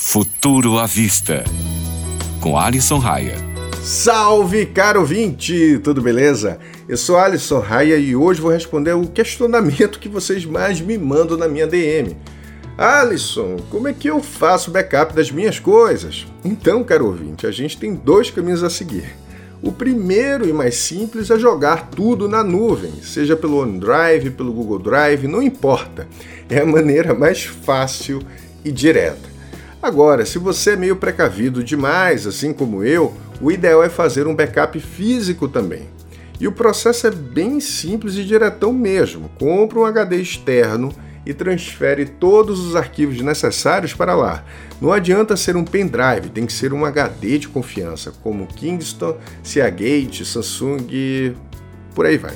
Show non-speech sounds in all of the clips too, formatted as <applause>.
Futuro à Vista, com Alisson Raia. Salve, caro ouvinte! Tudo beleza? Eu sou Alisson Raia e hoje vou responder o questionamento que vocês mais me mandam na minha DM. Alisson, como é que eu faço backup das minhas coisas? Então, caro ouvinte, a gente tem dois caminhos a seguir. O primeiro e mais simples é jogar tudo na nuvem, seja pelo OneDrive, pelo Google Drive, não importa. É a maneira mais fácil e direta. Agora, se você é meio precavido demais, assim como eu, o ideal é fazer um backup físico também. E o processo é bem simples e diretão mesmo. Compra um HD externo e transfere todos os arquivos necessários para lá. Não adianta ser um pendrive, tem que ser um HD de confiança, como Kingston, Seagate, Samsung, por aí vai.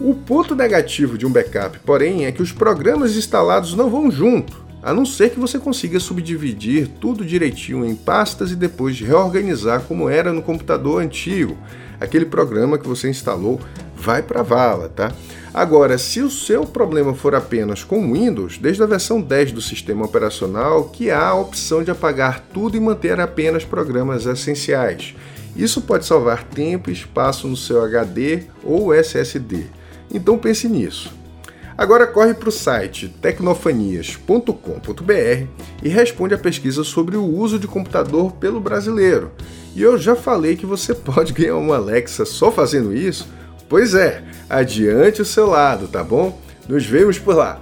O ponto negativo de um backup, porém, é que os programas instalados não vão junto a não ser que você consiga subdividir tudo direitinho em pastas e depois reorganizar como era no computador antigo. Aquele programa que você instalou vai para a vala, tá? Agora, se o seu problema for apenas com Windows, desde a versão 10 do sistema operacional, que há a opção de apagar tudo e manter apenas programas essenciais. Isso pode salvar tempo e espaço no seu HD ou SSD. Então pense nisso. Agora corre para o site tecnofanias.com.br e responde a pesquisa sobre o uso de computador pelo brasileiro. E eu já falei que você <laughs> pode ganhar uma Alexa só fazendo isso? Pois é, adiante o seu lado, tá bom? Nos vemos por lá.